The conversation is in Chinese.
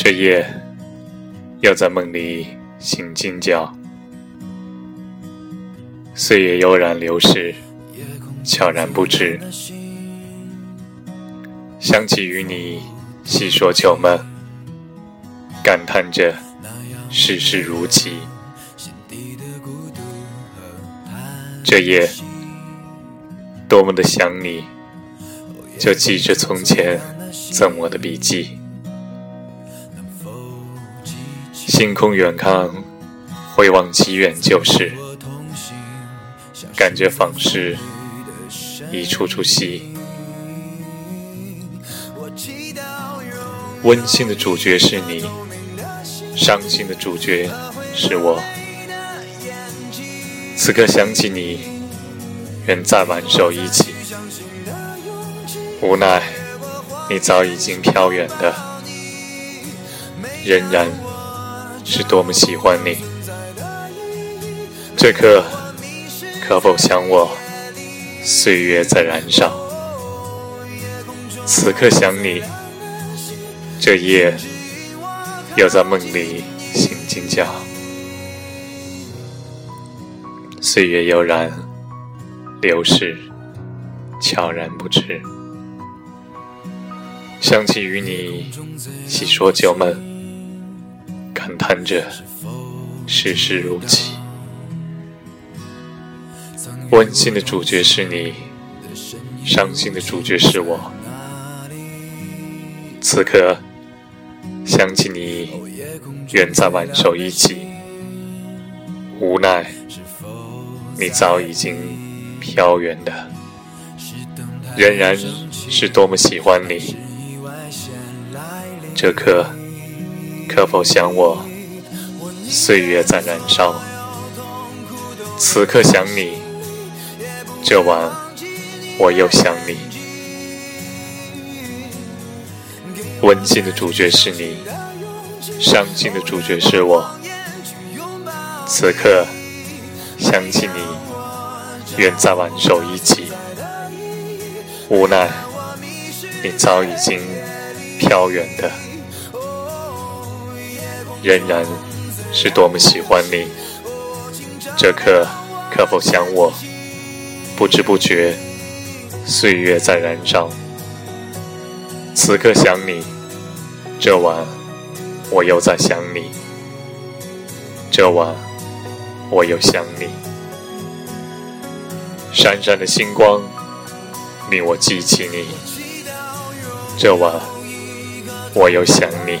这夜，又在梦里醒惊觉，岁月悠然流逝，悄然不知。想起与你细说旧梦，感叹着世事如棋。这夜，多么的想你，就记着从前赠我的笔记。星空远看，回望极远旧事，感觉仿是一出出戏。温馨的主角是你，伤心的主角是我。此刻想起你，愿再挽手一起。无奈，你早已经飘远的，仍然。是多么喜欢你，这刻可否想我？岁月在燃烧，此刻想你，这夜又在梦里醒惊觉，岁月悠然流逝，悄然不知，想起与你细说旧梦。感叹着世事如棋，温馨的主角是你，伤心的主角是我。此刻想起你，远在挽手一起，无奈你早已经飘远的，仍然是多么喜欢你。这刻。可否想我？岁月在燃烧，此刻想你，这晚我又想你。温馨的主角是你，伤心的主角是我。此刻想起你，愿再挽手一起。无奈你早已经飘远的。仍然是多么喜欢你，这刻可否想我？不知不觉，岁月在燃烧。此刻想你，这晚我又在想你，这晚我又想你。闪闪的星光令我记起你，这晚我又想你。